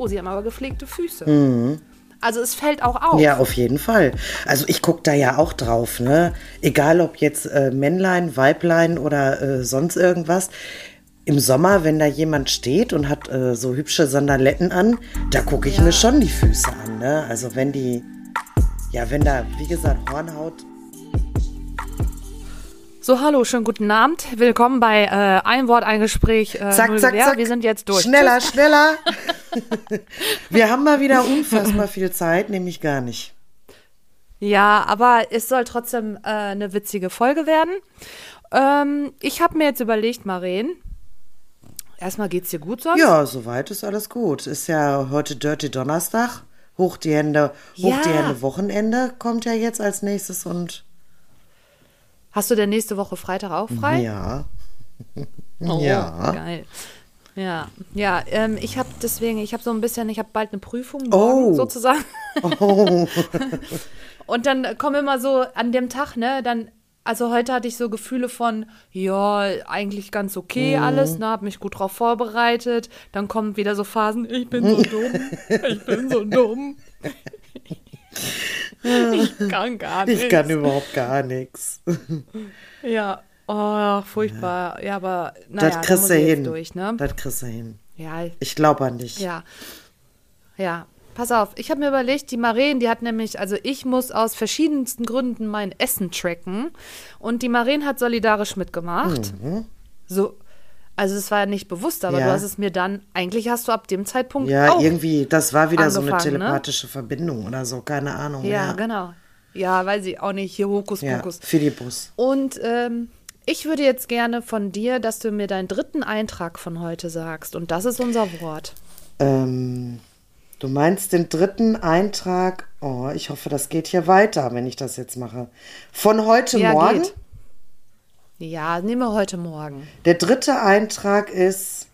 oh, sie haben aber gepflegte Füße. Also es fällt auch auf. Ja, auf jeden Fall. Also ich gucke da ja auch drauf, ne? Egal ob jetzt äh, Männlein, Weiblein oder äh, sonst irgendwas. Im Sommer, wenn da jemand steht und hat äh, so hübsche Sandaletten an, da gucke ich Ja. mir schon die Füße an, ne? Also wenn die, ja, wenn da, wie gesagt, Hornhaut. So, hallo, schönen guten Abend. Willkommen bei äh, Ein Wort, ein Gespräch. Äh, Zack, zack, Gewehr. zack. Wir sind jetzt durch. Schneller, Tschüss. schneller. Wir haben mal wieder unfassbar viel Zeit, nämlich gar nicht. Ja, aber es soll trotzdem äh, eine witzige Folge werden. Ähm, ich habe mir jetzt überlegt, Maren, erstmal geht's dir gut sonst? Ja, soweit ist alles gut. Ist ja heute Dirty Donnerstag. Hoch die Hände, hoch die Ja. Hände Wochenende kommt ja jetzt als nächstes und Hast du denn nächste Woche Freitag auch frei? ja. Oh, Ja. Geil. Ja, ja, ähm, ich habe deswegen, ich habe so ein bisschen, ich habe bald eine Prüfung morgen Oh. sozusagen. Oh. Und dann kommen immer so an dem Tag, ne, dann, also heute hatte ich so Gefühle von, ja, eigentlich ganz okay Mhm. alles, ne, hab mich gut drauf vorbereitet. Dann kommen wieder so Phasen, ich bin so dumm, ich bin so dumm. ich kann gar nicht. Ich kann überhaupt gar nichts. Ja, oh, furchtbar. Ja, aber naja, das da kriegst du hin. durch, ne? Das kriegst du hin. Ja, Ich glaube an dich. Ja. Ja. Pass auf, ich habe mir überlegt, die Maren, die hat nämlich, also ich muss aus verschiedensten Gründen mein Essen tracken und die Maren hat solidarisch mitgemacht. So, also es war ja nicht bewusst, aber Ja. du hast es mir dann, eigentlich hast du ab dem Zeitpunkt Ja, irgendwie, das war wieder so eine ne? telepathische Verbindung oder so, keine Ahnung. Ja, Ja, genau. Ja, weiß ich auch nicht, hier Hokus ja. Philippus. Und ähm, ich würde jetzt gerne von dir, dass du mir deinen dritten Eintrag von heute sagst und das ist unser Wort. Ähm, du meinst den dritten Eintrag. Oh, ich hoffe, das geht hier weiter, wenn ich das jetzt mache. Von heute Ja, Morgen. geht. Ja, nehmen wir heute Morgen. Der dritte Eintrag ist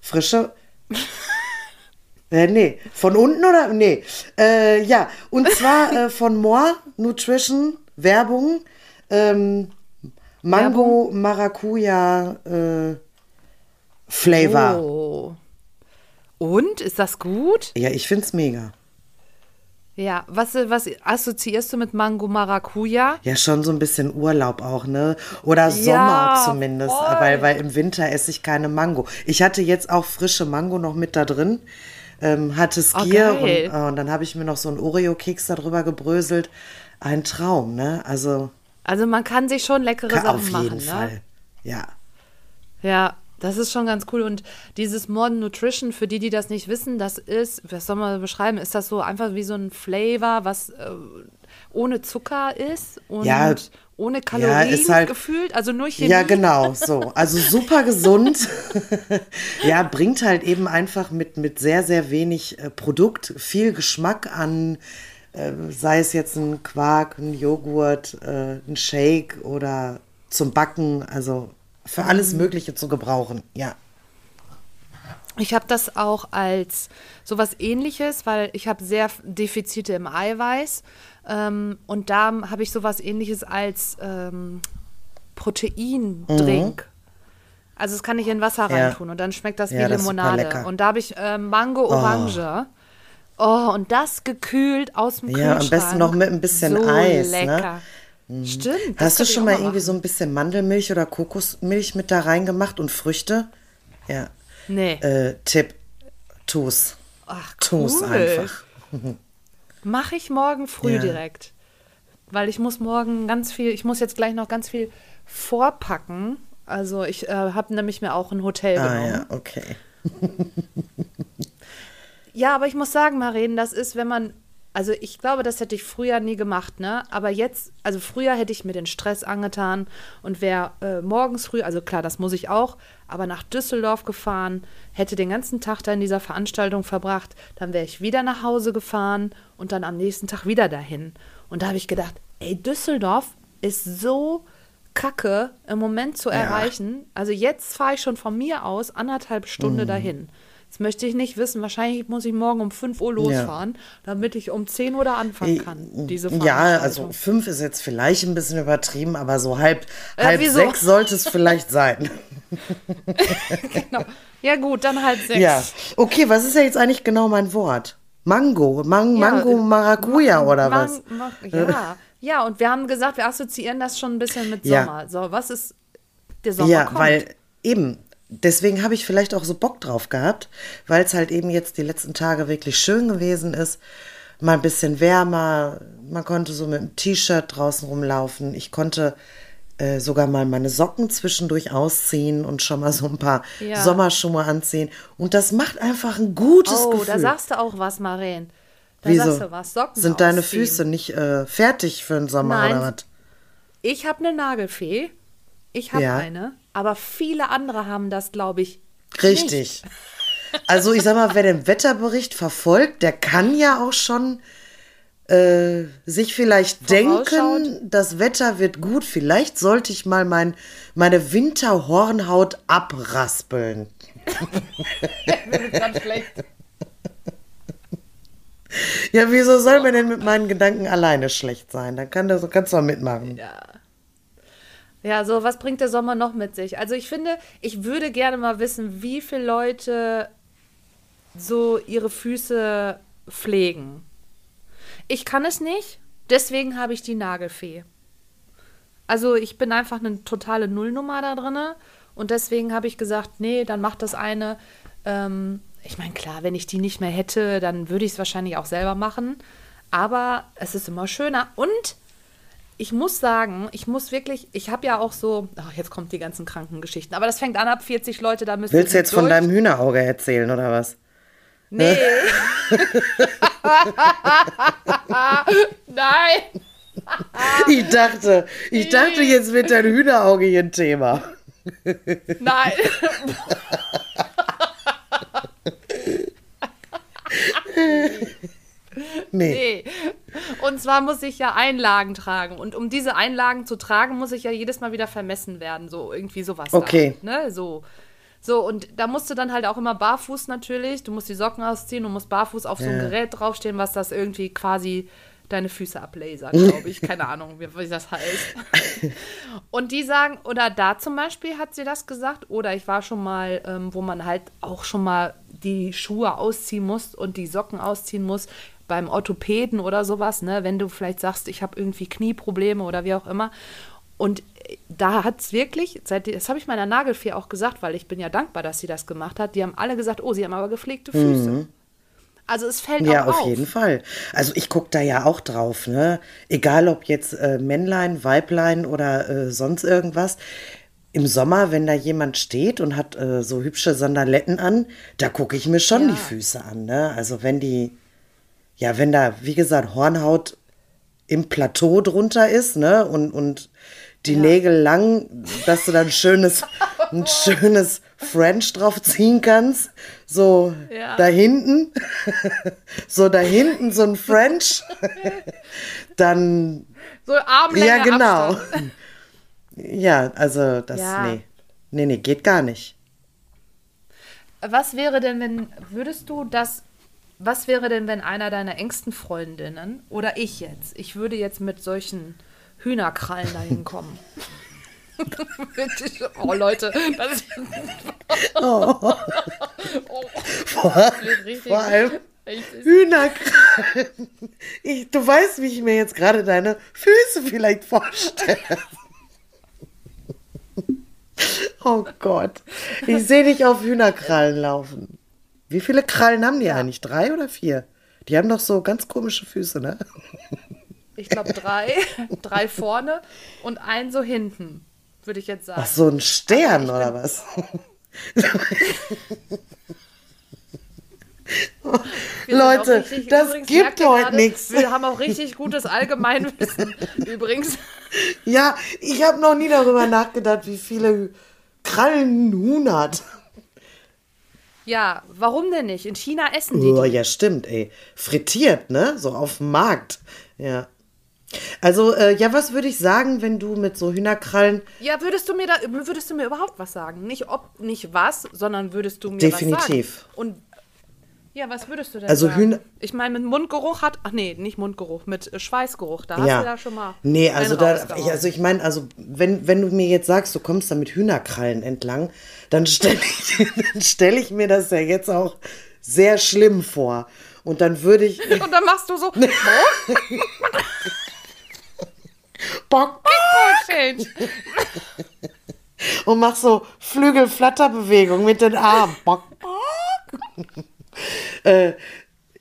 frische. äh, nee, von unten oder? Nee. Äh, ja, und zwar äh, von More Nutrition Werbung. Ähm, Mango Maracuja äh, Flavor. Oh. Und ist das gut? Ja, ich find's mega. Ja, was, was assoziierst du mit Mango Maracuja? Ja, schon so ein bisschen Urlaub auch, ne? Oder Sommer Ja, zumindest, voll. weil, weil im Winter esse ich keine Mango. Ich hatte jetzt auch frische Mango noch mit da drin, ähm, hatte Skier Oh, geil. und, äh, und dann habe ich mir noch so einen Oreo-Keks darüber gebröselt. Ein Traum, ne? Also Also man kann sich schon leckere Sachen auf machen, jeden ne? Fall. Ja. Ja, das ist schon ganz cool. Und dieses Modern Nutrition, für die, die das nicht wissen, das ist, was soll man beschreiben, ist das so einfach wie so ein Flavor, was äh, ohne Zucker ist und Ja, ohne Kalorien ist halt- gefühlt, also nur Chemie. Ja, genau, so. Also super gesund. ja, bringt halt eben einfach mit, mit sehr, sehr wenig äh, Produkt viel Geschmack an, sei es jetzt ein Quark, ein Joghurt, äh, ein Shake oder zum Backen, also für alles Mögliche zu gebrauchen, ja. Ich habe das auch als sowas ähnliches, weil ich habe sehr Defizite im Eiweiß. Ähm, und da habe ich sowas ähnliches als ähm, Proteindrink. Also das kann ich in Wasser Ja. reintun und dann schmeckt das Ja, wie das Limonade. Und da habe ich äh, Mango Orange. Oh. und das gekühlt aus dem Ja, am Kühlschrank. besten noch mit ein bisschen so Eis, ne? lecker. Stimmt. das Hast du schon mal irgendwie machen. so ein bisschen Mandelmilch oder Kokosmilch mit da reingemacht und Früchte? Ja. Nee. Äh, Tipp, tu's. Ach, Tu's cool. einfach. Mache ich morgen früh Ja. direkt. Weil ich muss morgen ganz viel, ich muss jetzt gleich noch ganz viel vorpacken. Also ich äh, habe nämlich mir auch ein Hotel Ah genommen. ja, okay. Ja, aber ich muss sagen, Maren, das ist, wenn man, also ich glaube, das hätte ich früher nie gemacht, ne? Aber jetzt, also früher hätte ich mir den Stress angetan und wäre äh, morgens früh, also klar, das muss ich auch, aber nach Düsseldorf gefahren, hätte den ganzen Tag da in dieser Veranstaltung verbracht, dann wäre ich wieder nach Hause gefahren und dann am nächsten Tag wieder dahin. Und da habe ich gedacht, ey, Düsseldorf ist so kacke im Moment zu erreichen. Also jetzt fahre ich schon von mir aus anderthalb Stunden dahin. Das möchte ich nicht wissen. Wahrscheinlich muss ich morgen um 5 Uhr losfahren, damit ich um 10 Uhr da anfangen kann. Diese Ja, also fünf ist jetzt vielleicht ein bisschen übertrieben, aber so halb, Äh, halb wieso? sechs sollte es vielleicht sein. genau. Ja, gut, dann halb sechs. Ja. Okay, was ist ja jetzt eigentlich genau mein Wort? Mango, Mang, Ja, Mango, äh, Maracuja oder Mang- was? Mang- ja. ja, und wir haben gesagt, wir assoziieren das schon ein bisschen mit Ja. Sommer. So, was ist der Sommer? Ja, kommt. weil eben, deswegen habe ich vielleicht auch so Bock drauf gehabt, weil es halt eben jetzt die letzten Tage wirklich schön gewesen ist. Mal ein bisschen wärmer, man konnte so mit einem T-Shirt draußen rumlaufen. Ich konnte äh, sogar mal meine Socken zwischendurch ausziehen und schon mal so ein paar Ja. Sommerschuhe anziehen. Und das macht einfach ein gutes Oh, Gefühl. da sagst du auch was, Maren. Da Wieso? sagst du was. Socken Sind deine ausziehen. Füße nicht äh, fertig für den Sommer Nein. oder was? Ich habe eine Nagelfee. Ich habe Ja. eine. Aber viele andere haben das, glaube ich. Richtig. Also ich sag mal, wer den Wetterbericht verfolgt, der kann ja auch schon äh, sich vielleicht denken, das Wetter wird gut. Vielleicht sollte ich mal mein, meine Winterhornhaut abraspeln. Nicht. Ganz schlecht. Ja, wieso soll mir denn mit meinen Gedanken alleine schlecht sein? Dann kann das, kannst du mal mitmachen. Ja, so, was bringt der Sommer noch mit sich? Also ich finde, ich würde gerne mal wissen, wie viele Leute so ihre Füße pflegen. Ich kann es nicht, deswegen habe ich die Nagelfee. Also ich bin einfach eine totale Nullnummer da drinne und deswegen habe ich gesagt, nee, dann macht das eine. Ähm, ich meine, klar, wenn ich die nicht mehr hätte, dann würde ich es wahrscheinlich auch selber machen. Aber es ist immer schöner. Und ich muss sagen, ich muss wirklich, ich habe ja auch so, ach, jetzt kommt die ganzen Krankengeschichten, aber das fängt an ab 40 Leute, da müssen Willst du jetzt von durch. deinem Hühnerauge erzählen oder was? Nee. Nein. Ich dachte, ich dachte, jetzt wird dein Hühnerauge hier ein Thema. Nein. Nee. Nee. Und zwar muss ich ja Einlagen tragen. Und um diese Einlagen zu tragen, muss ich ja jedes Mal wieder vermessen werden. So irgendwie sowas. Okay. Da, ne? So. So, und da musst du dann halt auch immer barfuß natürlich. Du musst die Socken ausziehen und musst barfuß auf so Ja. Gerät draufstehen, was das irgendwie quasi deine Füße ablasert, glaube ich. Keine Ahnung, wie, wie das heißt. Und die sagen, oder da zum Beispiel hat sie das gesagt, oder ich war schon mal, ähm, wo man halt auch schon mal die Schuhe ausziehen muss und die Socken ausziehen muss beim Orthopäden oder sowas, ne? Wenn du vielleicht sagst, ich habe irgendwie Knieprobleme oder wie auch immer. Und äh, da hat es wirklich, seit, das habe ich meiner Nagelfee auch gesagt, weil ich bin ja dankbar, dass sie das gemacht hat. Die haben alle gesagt, oh, sie haben aber gepflegte Füße. Also es fällt Ja, auch auf auf. jeden Fall. Also ich gucke da ja auch drauf, ne? Egal ob jetzt äh, Männlein, Weiblein oder äh, sonst irgendwas. Im Sommer, wenn da jemand steht und hat äh, so hübsche Sandaletten an, da gucke ich mir schon Ja. die Füße an, ne? Also wenn die, ja, wenn da, wie gesagt, Hornhaut im Plateau drunter ist, ne? Und, und die Nägel lang, dass du dann ein schönes, ein schönes French drauf ziehen kannst. So Ja. da hinten. so da hinten so ein French. dann, So Armlänge ja, genau. Abstand. Ja, also das, Ja. nee. Nee, nee, geht gar nicht. Was wäre denn, wenn, würdest du das, was wäre denn, wenn einer deiner engsten Freundinnen oder ich jetzt, ich würde jetzt mit solchen Hühnerkrallen dahin kommen? oh Leute, das ist Vor, richtig. vor allem Ich- Hühnerkrallen. Ich, du weißt, wie ich mir jetzt gerade deine Füße vielleicht vorstelle. Oh Gott. Ich sehe dich auf Hühnerkrallen laufen. Wie viele Krallen haben die eigentlich? Drei oder vier? Die haben doch so ganz komische Füße, ne? Ich glaube drei, drei vorne und ein so hinten, würde ich jetzt sagen. Ach, so ein Stern ich oder was? Leute, richtig- das übrigens, gibt heute nichts. Wir haben auch richtig gutes Allgemeinwissen. Übrigens. Ja, ich habe noch nie darüber nachgedacht, wie viele Krallen ein Huhn hat. Ja, warum denn nicht? In China essen die. Oh, die. ja, stimmt, ey. Frittiert, ne? So auf dem Markt. Ja. Also, äh, ja, was würde ich sagen, wenn du mit so Hühnerkrallen. Ja, würdest du mir da würdest du mir überhaupt was sagen? Nicht ob nicht was, sondern würdest du mir Definitiv. was sagen? Und Ja, was würdest du denn Also sagen? Hühner- Ich meine, mit Mundgeruch hat. Ach nee, nicht Mundgeruch, mit äh, Schweißgeruch. Da hast ja. du da schon mal. Nee, also da, ich, also ich meine, also wenn, wenn du mir jetzt sagst, du kommst da mit Hühnerkrallen entlang, dann stelle ich, dann stell ich mir das ja jetzt auch sehr schlimm vor. Und dann würde ich. Und dann machst du so. Bock, change. und mach so Flügelflatterbewegung mit den Armen. Bock, bock. Äh,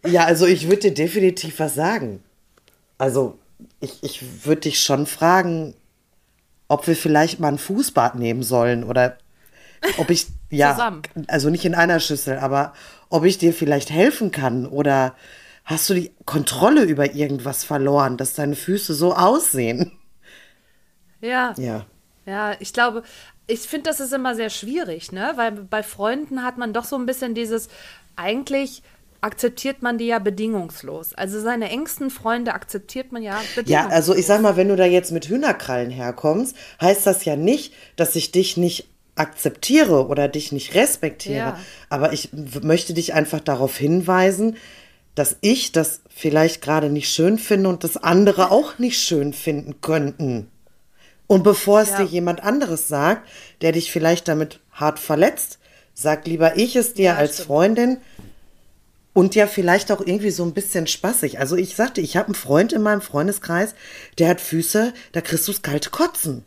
ja, also ich würde dir definitiv was sagen. Also ich, ich würde dich schon fragen, ob wir vielleicht mal ein Fußbad nehmen sollen oder ob ich, ja, Zusammen. also nicht in einer Schüssel, aber ob ich dir vielleicht helfen kann oder hast du die Kontrolle über irgendwas verloren, dass deine Füße so aussehen? Ja. Ja. Ja, ich glaube, ich finde, das ist immer sehr schwierig, ne? Weil bei Freunden hat man doch so ein bisschen dieses, eigentlich akzeptiert man die ja bedingungslos. Also seine engsten Freunde akzeptiert man ja bedingungslos. Ja, also ich sag mal, wenn du da jetzt mit Hühnerkrallen herkommst, heißt das ja nicht, dass ich dich nicht akzeptiere oder dich nicht respektiere. Ja. Aber ich möchte dich einfach darauf hinweisen, dass ich das vielleicht gerade nicht schön finde und das andere auch nicht schön finden könnten. Und bevor es Ja. dir jemand anderes sagt, der dich vielleicht damit hart verletzt, sag lieber ich es dir Ja, als stimmt. Freundin und ja vielleicht auch irgendwie so ein bisschen spaßig. Also ich sagte, ich habe einen Freund in meinem Freundeskreis, der hat Füße, da kriegst du das kalte Kotzen.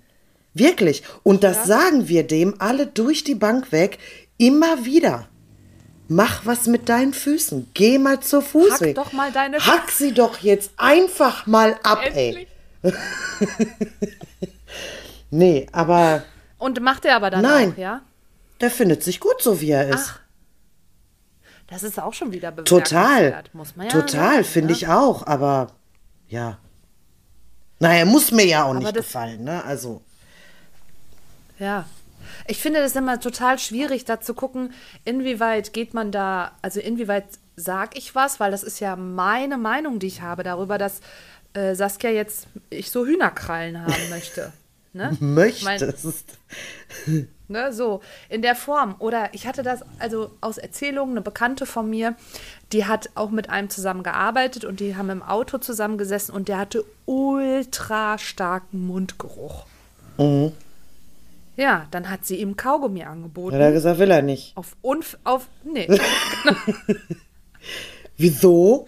Wirklich. Und das sagen wir dem alle durch die Bank weg immer wieder. Mach was mit deinen Füßen. Geh mal zur Fußweg. doch mal deine Hack sie doch jetzt einfach mal ab, ey. Nee, aber Und macht er aber dann Nein. auch, ja? Der findet sich gut so, wie er ist. Ach, Das ist auch schon wieder Total. Muss man ja Total, finde ne? ich auch, aber ja. Naja, muss mir ja auch nicht das- gefallen, ne? Also. Ja. Ich finde das immer total schwierig, da zu gucken, inwieweit geht man da, also inwieweit sag ich was, weil das ist ja meine Meinung, die ich habe darüber, dass äh, Saskia jetzt ich so Hühnerkrallen haben möchte. Ne? Möchte. Mein- das ist, Ne, so, in der Form. Oder ich hatte das, also aus Erzählungen, eine Bekannte von mir, die hat auch mit einem zusammen gearbeitet und die haben im Auto zusammengesessen und der hatte ultra starken Mundgeruch. Mhm. Ja, dann hat sie ihm Kaugummi angeboten. hat er gesagt, will er nicht. Auf Unf auf nee. Wieso?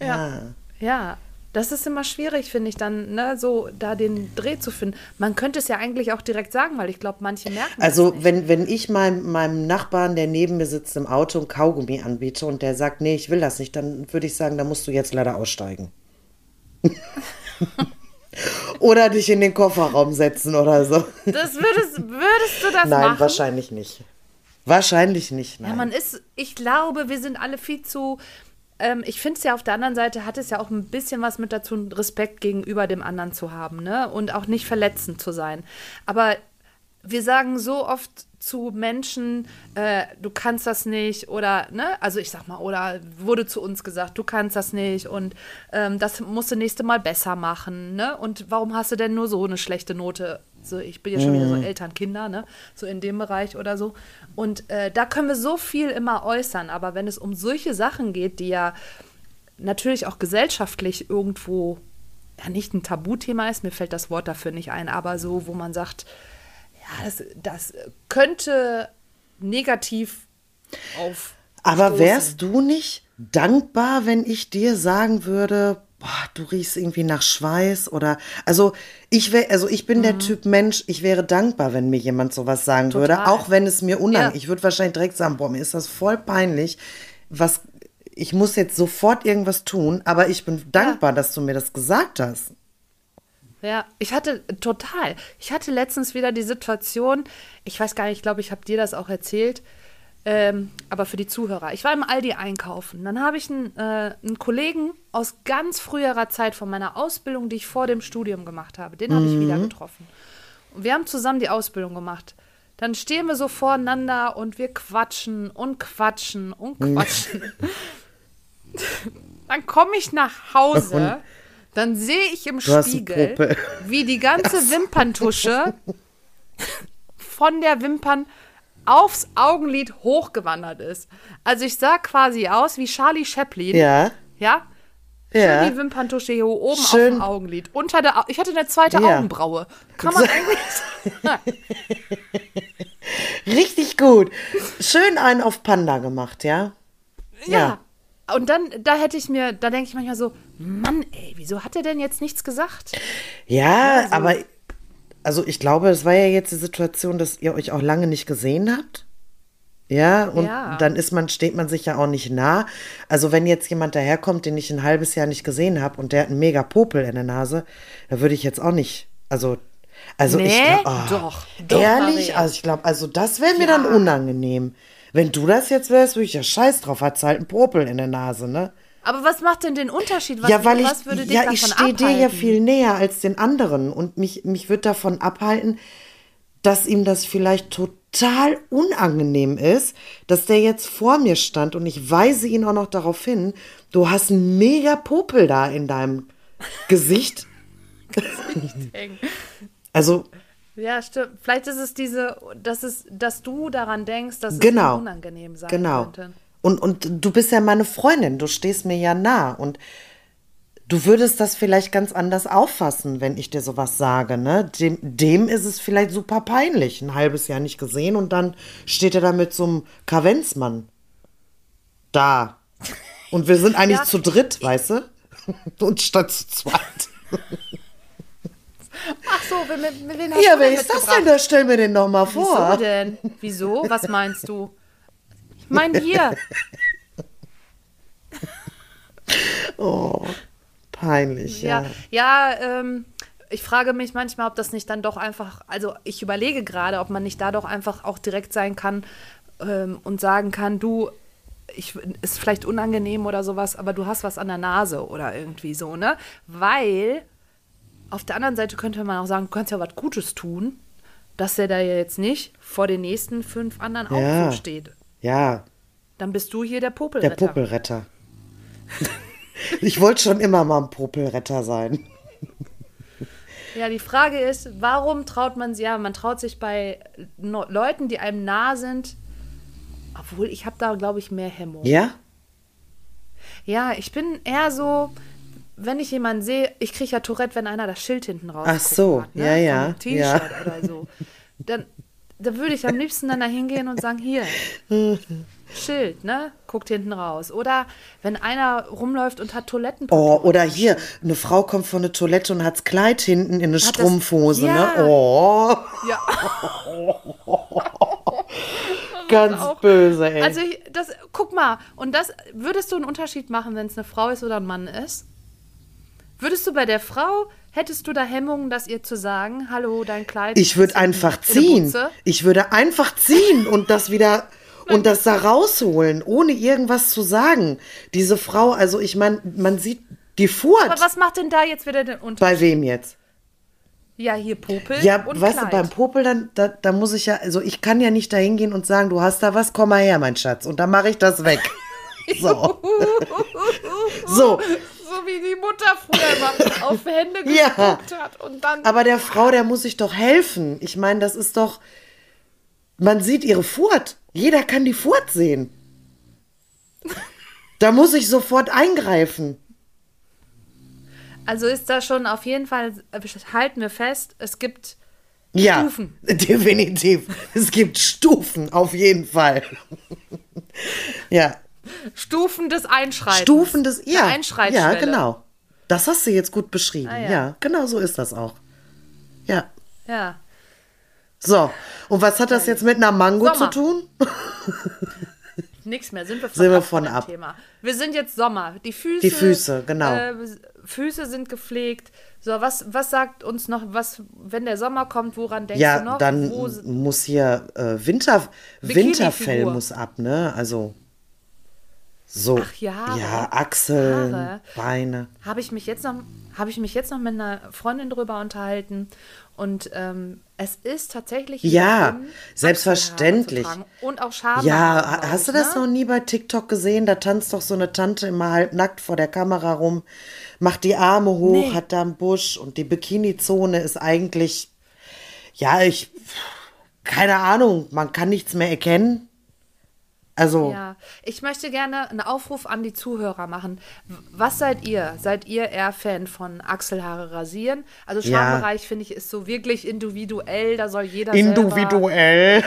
ja. Ja, das ist immer schwierig, finde ich dann, ne, so da den Dreh zu finden. Man könnte es ja eigentlich auch direkt sagen, weil ich glaube, manche merken Also, wenn, wenn ich meinem, meinem Nachbarn, der neben mir sitzt im Auto, ein Kaugummi anbiete und der sagt, nee, ich will das nicht, dann würde ich sagen, da musst du jetzt leider aussteigen. oder dich in den Kofferraum setzen oder so. Das würdest, würdest du das Nein, machen? wahrscheinlich nicht. Wahrscheinlich nicht, nein. Ja, man ist, ich glaube, wir sind alle viel zu. Ähm, ich finde es ja auf der anderen Seite hat es ja auch ein bisschen was mit dazu, Respekt gegenüber dem anderen zu haben, ne? Und auch nicht verletzend zu sein. Aber wir sagen so oft zu Menschen, äh, du kannst das nicht oder, ne, also ich sag mal, oder wurde zu uns gesagt, du kannst das nicht und ähm, das musst du nächste Mal besser machen, ne? Und warum hast du denn nur so eine schlechte Note? So, ich bin ja schon wieder so Eltern, Kinder, ne? So in dem Bereich oder so. Und äh, da können wir so viel immer äußern, aber wenn es um solche Sachen geht, die ja natürlich auch gesellschaftlich irgendwo ja nicht ein Tabuthema ist, mir fällt das Wort dafür nicht ein, aber so, wo man sagt, ja, das, das könnte negativ auf. Aber wärst du nicht dankbar, wenn ich dir sagen würde, boah, du riechst irgendwie nach Schweiß oder also ich wäre also ich bin Mhm. der Typ Mensch, ich wäre dankbar, wenn mir jemand sowas sagen würde, Total. auch wenn es mir unangenehm. Ja. Ich würde wahrscheinlich direkt sagen, boah, mir ist das voll peinlich, was ich muss jetzt sofort irgendwas tun, aber ich bin dankbar, dass du mir das gesagt hast. Ja, ich hatte total. Ich hatte letztens wieder die Situation, ich weiß gar nicht, ich glaube, ich habe dir das auch erzählt, ähm, aber für die Zuhörer. Ich war im Aldi einkaufen. Dann habe ich einen, äh, einen Kollegen aus ganz früherer Zeit von meiner Ausbildung, die ich vor dem Studium gemacht habe. Den habe ich wieder getroffen. Und wir haben zusammen die Ausbildung gemacht. Dann stehen wir so voreinander und wir quatschen und quatschen und quatschen. Dann komme ich nach Hause, dann sehe ich im Spiegel, wie die ganze Wimperntusche von der Wimpern aufs Augenlid hochgewandert ist. Also ich sah quasi aus wie Charlie Chaplin. Ja. Ja? Ja. Schön die Wimperntusche hier oben Schön. auf dem Augenlid. Unter der, Au- ich hatte eine zweite Ja. Augenbraue. Kann man eigentlich sagen. Richtig gut. Schön einen auf Panda gemacht, ja? Ja. Und dann, da hätte ich mir, da denke ich manchmal so, Mann, ey, wieso hat er denn jetzt nichts gesagt? Ja, aber also ich glaube, es war ja jetzt die Situation, dass ihr euch auch lange nicht gesehen habt. Ja, und Ja. dann ist man, steht man sich ja auch nicht nah. Also wenn jetzt jemand daherkommt, den ich ein halbes Jahr nicht gesehen habe und der hat einen mega Popel in der Nase, da würde ich jetzt auch nicht, also, also ich Nee? glaub, ah, Doch, doch, Ehrlich? Maria. Also ich glaube, also das wäre mir dann unangenehm. Wenn du das jetzt wärst, würde ich ja scheiß drauf, hat's halt einen Popel in der Nase, ne? Aber was macht denn den Unterschied? Was, ja, weil ich, würde dich ja, ich stehe dir ja viel näher als den anderen und mich, mich wird davon abhalten, dass ihm das vielleicht total unangenehm ist, dass der jetzt vor mir stand und ich weise ihn auch noch darauf hin, du hast einen mega Popel da in deinem Gesicht. Also, Ja, stimmt. Vielleicht ist es diese, dass, es, dass du daran denkst, dass es genau. ihm unangenehm sein genau. könnte. Und, und du bist ja meine Freundin, du stehst mir ja nah und du würdest das vielleicht ganz anders auffassen, wenn ich dir sowas sage, ne? Dem, dem ist es vielleicht super peinlich, ein halbes Jahr nicht gesehen und dann steht er da mit so einem Kavenzmann da. Und wir sind eigentlich Ja. zu dritt, weißt du? Und statt zu zweit. Ach so, wen, wen, wen hast Ja, du wer denn ist das denn? Da stell mir den noch mal Wieso vor. denn? Wieso? Was meinst du? Ich meine hier. Peinlich, ja. Ja, ja ähm, ich frage mich manchmal, ob das nicht dann doch einfach, also ich überlege gerade, ob man nicht da doch einfach auch direkt sein kann ähm, und sagen kann, du, ich, ist vielleicht unangenehm oder sowas, aber du hast was an der Nase oder irgendwie so, ne? Weil auf der anderen Seite könnte man auch sagen, du kannst ja was Gutes tun, dass der da jetzt nicht vor den nächsten fünf anderen auch Ja. so steht. Ja, Dann bist du hier der Popelretter. Der Popelretter. ich wollte schon immer mal ein Popelretter sein. Ja, die Frage ist, warum traut man sich, ja, man traut sich bei no Leuten, die einem nah sind, obwohl ich habe da, glaube ich, mehr Hemmung. Ja? Ja, ich bin eher so, wenn ich jemanden sehe, ich kriege ja Tourette, wenn einer das Schild hinten raus Ach so, hat, ne? ja, ja, T-Shirt ja. oder so. Dann, dann würde ich am liebsten dann da hingehen und sagen, hier, Schild, ne? Guckt hinten raus. Oder wenn einer rumläuft und hat Toilettenpapier. Oh, oder hier, eine Frau kommt von der Toilette und hat's Kleid hinten in eine das- Strumpfhose, Ja. ne? Oh, Ja. ganz auch- böse, ey. Also ich, das, guck mal, und das würdest du einen Unterschied machen, wenn es eine Frau ist oder ein Mann ist? Würdest du bei der Frau, hättest du da Hemmungen, das ihr zu sagen, hallo, dein Kleid? ich würde einfach ziehen. Ich würde einfach ziehen und das wieder und das da rausholen, ohne irgendwas zu sagen. Diese Frau, also ich meine, man sieht die Furt. Aber was macht denn da jetzt wieder den Unterschied? Bei wem jetzt? Ja, hier Popel Ja, und weißt Kleid. du, beim Popel, dann, da, da muss ich ja, also ich kann ja nicht da hingehen und sagen, du hast da was, komm mal her, mein Schatz. Und dann mache ich das weg. So. so. So wie die Mutter früher immer auf Hände Ja. geguckt hat und dann... Aber der Frau, der muss ich doch helfen. Ich meine, das ist doch, man sieht ihre Furt. Jeder kann die Furt sehen. Da muss ich sofort eingreifen. Also ist da schon auf jeden Fall, halten wir fest, es gibt Ja, Stufen. definitiv. Es gibt Stufen, auf jeden Fall. ja, Stufen des Einschreitens. Stufen des, ja, Einschreitschwelle. ja, genau. Das hast du jetzt gut beschrieben. Ah, ja. ja. genau so ist das auch. Ja. Ja. So, und was hat das jetzt mit einer Mango Sommer. zu tun? Nix mehr, sind wir von Sind wir ab von dem ab. Thema. Wir sind jetzt Sommer. Die Füße. Die Füße, genau. Äh, Füße sind gepflegt. So, was, was sagt uns noch, was, wenn der Sommer kommt, woran denkst du Ja, noch? dann Wo, muss hier äh, Winter. Winterfell muss ab, ne? Also so. Ach, Jahre. Ja, Achseln, Haare. Beine. habe ich mich jetzt noch habe ich mich jetzt noch mit einer Freundin drüber unterhalten und ähm, es ist tatsächlich Ja, selbstverständlich. Und auch Schamhaare. Ja, glaub hast du das ne? noch nie bei TikTok gesehen? Da tanzt doch so eine Tante immer halbnackt vor der Kamera rum, macht die Arme hoch, Nee. hat da einen Busch und die Bikini-Zone ist eigentlich, ja, ich, keine Ahnung, man kann nichts mehr erkennen. Also, Ja, ich möchte gerne einen Aufruf an die Zuhörer machen. Was seid ihr? Seid ihr eher Fan von Achselhaare rasieren? Also Ja. Schambereich finde ich ist so wirklich individuell, da soll jeder individuell.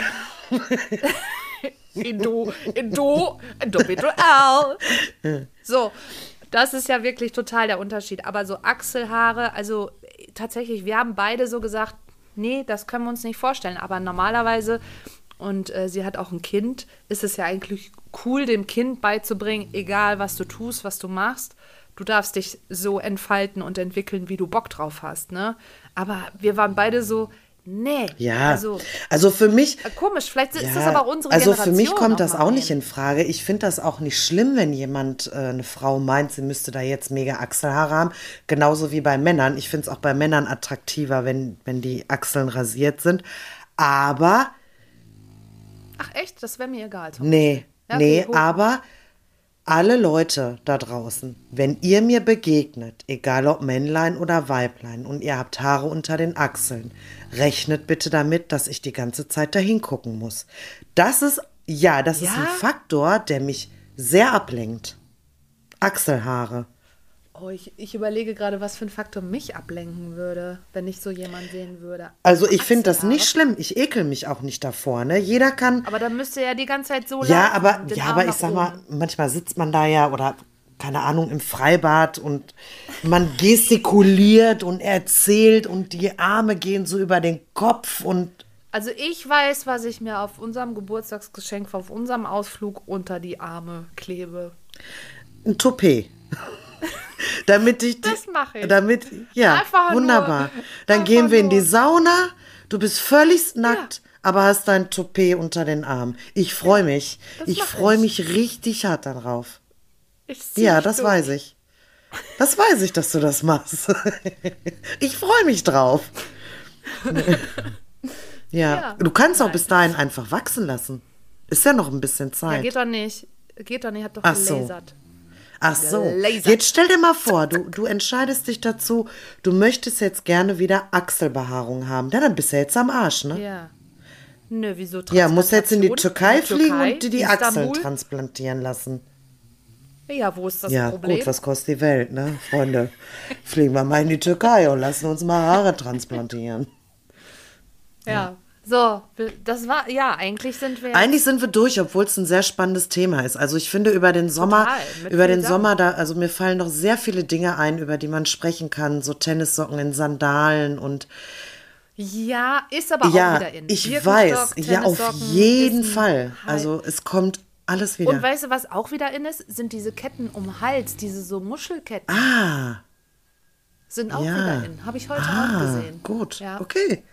Indo, Indo, individuell. So, das ist ja wirklich total der Unterschied. Aber so Achselhaare, also tatsächlich, wir haben beide so gesagt, nee, das können wir uns nicht vorstellen. Aber normalerweise, und äh, sie hat auch ein Kind, ist es ja eigentlich cool, dem Kind beizubringen, egal was du tust, was du machst. Du darfst dich so entfalten und entwickeln, wie du Bock drauf hast, ne? Aber wir waren beide so, nee. Ja, Also, also, für mich, äh, komisch, vielleicht ist Ja, das aber unsere also Generation. für mich kommt das auch nicht in Frage. Ich finde das auch nicht schlimm, wenn jemand, äh, eine Frau meint, sie müsste da jetzt mega Achselhaare haben. Genauso wie bei Männern. Ich finde es auch bei Männern attraktiver, wenn, wenn die Achseln rasiert sind. Aber, Ach echt? Das wäre mir egal. Tom. nee, Ja, nee, gut. aber alle Leute da draußen, wenn ihr mir begegnet, egal ob Männlein oder Weiblein, und ihr habt Haare unter den Achseln, rechnet bitte damit, dass ich die ganze Zeit dahin gucken muss. Das ist, ja, das ist Ja? ein Faktor, der mich sehr ablenkt. Achselhaare. Oh, ich, ich überlege gerade, was für ein Faktor mich ablenken würde, wenn ich so jemanden sehen würde. Also ich finde das nicht schlimm. Ich ekel mich auch nicht davor. Ne? Jeder kann. Aber dann müsste er die ganze Zeit so Ja, laufen, aber, ja, aber ich sag mal, manchmal sitzt man da ja oder keine Ahnung im Freibad und man gestikuliert und erzählt und die Arme gehen so über den Kopf und Also ich weiß, was ich mir auf unserem Geburtstagsgeschenk, auf unserem Ausflug unter die Arme klebe. ein Toupet. Damit ich Das mach ich. Damit ja, Einfach nur- wunderbar. Dann einfach gehen wir in die nur. Sauna. Du bist völlig nackt, aber hast dein Toupet unter den Arm. Ich freue mich. das ich freue ich. mich richtig hart darauf. Ja, mich das durch. weiß ich. Das weiß ich, dass du das machst. Ich freue mich drauf. Ja. Ja. du kannst auch Nein. bis dahin einfach wachsen lassen. Ist ja noch ein bisschen Ja, Zeit. geht doch nicht. Geht doch nicht, hab doch Ach so. Ach so. Gelasert. Jetzt stell dir mal vor, du, du entscheidest dich dazu, du möchtest jetzt gerne wieder Achselbehaarung haben. Ja, dann bist du jetzt am Arsch, ne? Ja. Nö, wieso Ja, musst jetzt in die? Türkei fliegen Türkei, und dir die Achseln Istanbul? transplantieren lassen. Ja, wo ist das ja, Problem? gut, was kostet die Welt, ne, Freunde? Fliegen wir mal in die Türkei und lassen uns mal Haare transplantieren. Ja. So, das war, ja, eigentlich sind wir. Eigentlich sind wir durch, obwohl es ein sehr spannendes Thema ist. Also ich finde über den Sommer, Total, über den Sachen. Sommer da, also mir fallen noch sehr viele Dinge ein, über die man sprechen kann. So Tennissocken in Sandalen und ja, ist aber auch ja, wieder in. ich weiß, ja auf jeden Fall. Also es kommt alles wieder. Und weißt du, was auch wieder in ist? Sind diese Ketten um Hals, diese so Muschelketten. ah, sind auch ja. wieder in. Habe ich heute ah, auch gesehen. Gut, Ja. okay.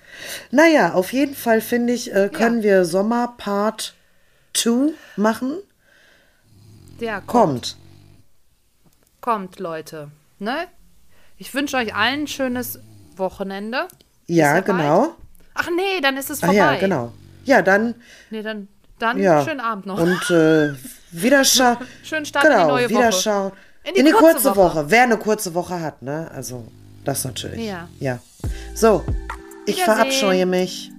Naja, auf jeden Fall finde ich, äh, können wir Sommer Part 2 machen. Ja, kommt. Kommt. Kommt, Leute. Ne? Ich wünsche euch allen ein schönes Wochenende. Ja, ja genau. bald. Ach nee, dann ist es Ah vorbei. ja, genau. Ja, dann Nee, dann, dann Ja. schönen Abend noch. Und äh, wieder schauen. Schönen Start in die neue wieder Woche. In In die die, kurze kurze Woche. Woche. Wer eine kurze Woche hat, ne? Also, das natürlich. Ja. Ja. So, ich verabscheue mich.